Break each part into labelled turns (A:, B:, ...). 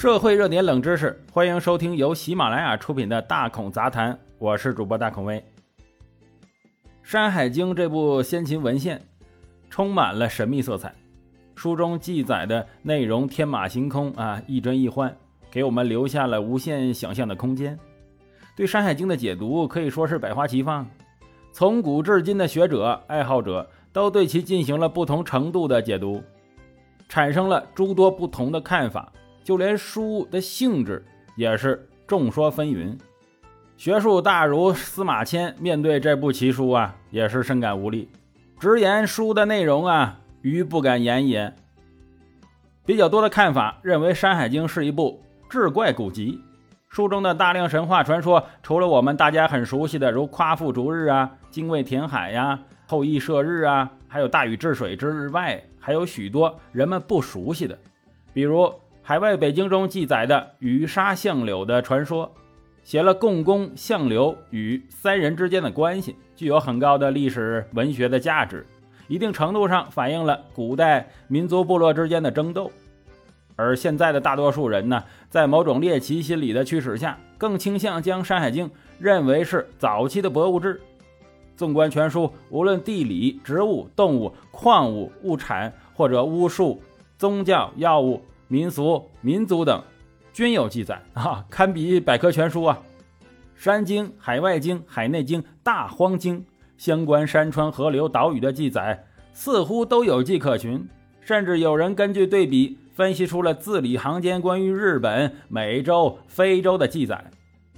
A: 社会热点冷知识，欢迎收听由喜马拉雅出品的《大孔杂谈》，我是主播大孔威。《山海经》这部先秦文献充满了神秘色彩，书中记载的内容天马行空啊，亦真亦幻，给我们留下了无限想象的空间。对《山海经》的解读可以说是百花齐放，从古至今的学者、爱好者都对其进行了不同程度的解读，产生了诸多不同的看法。就连书的性质也是众说纷纭。学术大儒司马迁面对这部奇书啊，也是深感无力，直言书的内容啊，愚不敢言也。比较多的看法认为，《山海经》是一部志怪古籍。书中的大量神话传说，除了我们大家很熟悉的，如夸父逐日啊、精卫填海呀、后羿射日啊，还有大禹治水之外，还有许多人们不熟悉的，比如海外北京中记载的羽沙相柳的传说，写了共工、相柳与三人之间的关系，具有很高的历史文学的价值，一定程度上反映了古代民族部落之间的争斗。而现在的大多数人呢，在某种猎奇心理的驱使下，更倾向将《山海经》认为是早期的博物志。纵观全书，无论地理、植物、动物、矿物、物产，或者巫术、宗教、药物、民俗、民族等，均有记载啊，堪比百科全书啊！《山经》《海外经》《海内经》《大荒经》相关山川、河流、岛屿的记载，似乎都有迹可循，甚至有人根据对比。分析出了字里行间关于日本、美洲、非洲的记载，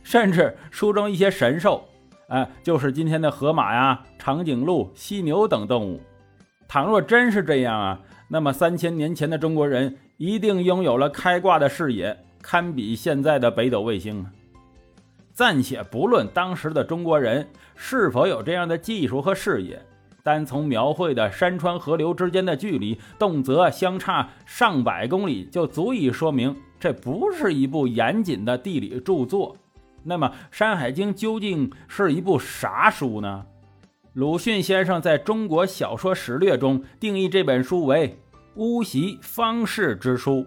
A: 甚至书中一些神兽，哎，就是今天的河马呀、长颈鹿、犀牛等动物。倘若真是这样啊，那么三千年前的中国人一定拥有了开挂的视野，堪比现在的北斗卫星啊！暂且不论当时的中国人是否有这样的技术和视野。单从描绘的山川河流之间的距离，动辄相差上百公里，就足以说明这不是一部严谨的地理著作。那么，《山海经》究竟是一部啥书呢？鲁迅先生在中国小说史略中定义这本书为“巫习方士之书”。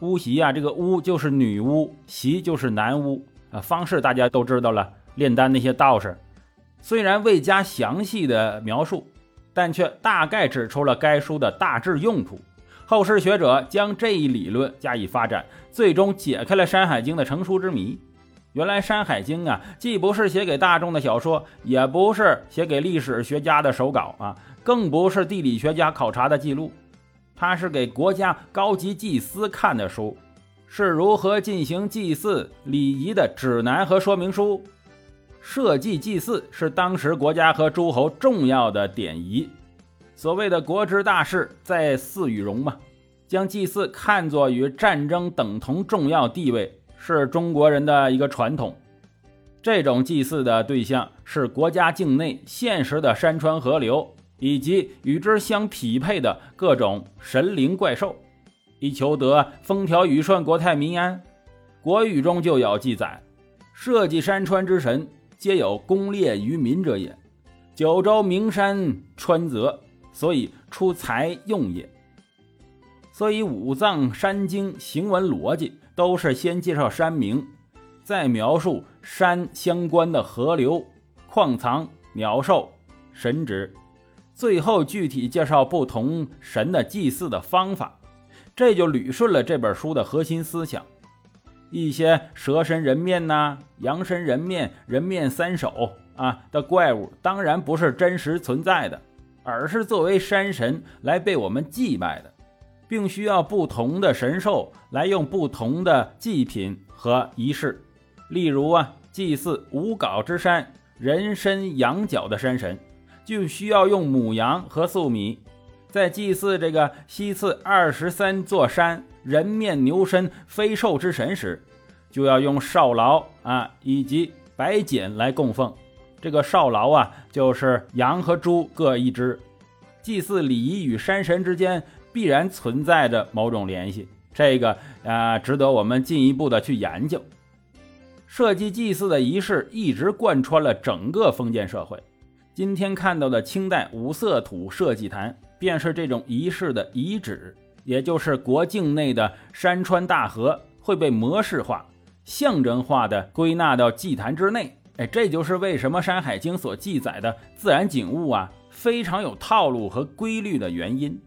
A: 巫习啊，这个巫就是女巫，习就是男巫啊。方士大家都知道了，炼丹那些道士。虽然未加详细的描述，但却大概指出了该书的大致用途。后世学者将这一理论加以发展，最终解开了《山海经》的成书之谜。原来，《山海经》啊，既不是写给大众的小说，也不是写给历史学家的手稿啊，更不是地理学家考察的记录，它是给国家高级祭司看的书，是如何进行祭祀礼仪的指南和说明书。社稷祭祀是当时国家和诸侯重要的典仪，所谓的国之大事，在祀与戎嘛，将祭祀看作与战争等同重要地位，是中国人的一个传统。这种祭祀的对象是国家境内现实的山川河流，以及与之相匹配的各种神灵怪兽，以求得风调雨顺、国泰民安。国语中就有记载，社稷山川之神。皆有功烈于民者也。九州名山川泽，所以出财用也。所以五脏山经行文逻辑都是先介绍山名，再描述山相关的河流、矿藏、鸟兽、神职，最后具体介绍不同神的祭祀的方法。这就捋顺了这本书的核心思想。一些蛇身人面呐、羊身人面、人面三首啊的怪物，当然不是真实存在的，而是作为山神来被我们祭拜的，并需要不同的神兽来用不同的祭品和仪式。例如啊，祭祀无稿之山人身羊角的山神，就需要用母羊和粟米；在祭祀这个西次二十三座山。人面牛身飞兽之神时，就要用少劳啊以及白锦来供奉。这个少劳啊，就是羊和猪各一只。祭祀礼仪与山神之间必然存在着某种联系，这个啊值得我们进一步的去研究。设计祭祀的仪式一直贯穿了整个封建社会。今天看到的清代五色土设祭坛，便是这种仪式的遗址。也就是国境内的山川大河会被模式化、象征化的归纳到祭坛之内。哎，这就是为什么《山海经》所记载的自然景物啊，非常有套路和规律的原因。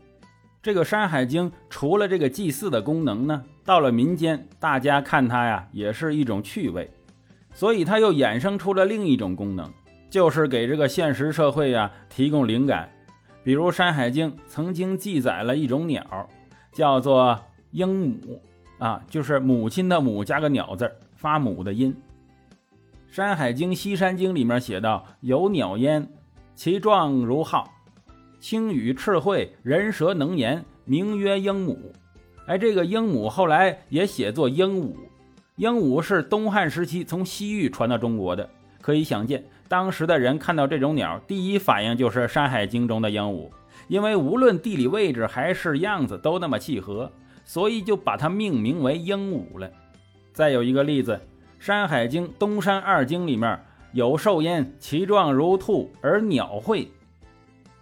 A: 这个《山海经》除了这个祭祀的功能呢，到了民间，大家看它呀，也是一种趣味，所以它又衍生出了另一种功能，就是给这个现实社会呀提供灵感。比如《山海经》曾经记载了一种鸟，叫做鹰母啊，就是母亲的母加个鸟字发母的音。《山海经·西山经》里面写道：“有鸟焉，其状如号，轻羽赤喙，人舌能言，名曰鹦母。”哎，这个鹦母后来也写作鹦鹉。鹦鹉是东汉时期从西域传到中国的，可以想见，当时的人看到这种鸟，第一反应就是《山海经》中的鹦鹉，因为无论地理位置还是样子都那么契合，所以就把它命名为鹦鹉了。再有一个例子。《山海经·东山二经》里面有兽焉，其状如兔，而鸟喙，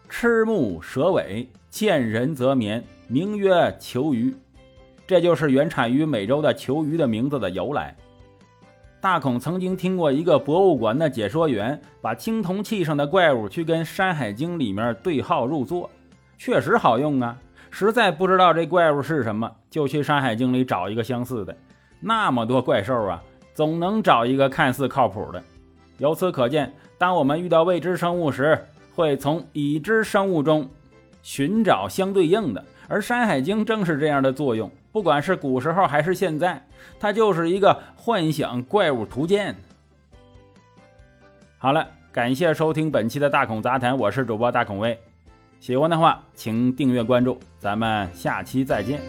A: 吃目蛇尾，见人则眠，名曰求鱼。这就是原产于美洲的求鱼的名字的由来。大孔曾经听过一个博物馆的解说员把青铜器上的怪物去跟《山海经》里面对号入座，确实好用啊。实在不知道这怪物是什么，就去《山海经》里找一个相似的。那么多怪兽啊！总能找一个看似靠谱的。由此可见，当我们遇到未知生物时，会从已知生物中寻找相对应的。而《山海经》正是这样的作用，不管是古时候还是现在，它就是一个幻想怪物图鉴。好了，感谢收听本期的大孔杂谈，我是主播大孔威。喜欢的话，请订阅关注，咱们下期再见。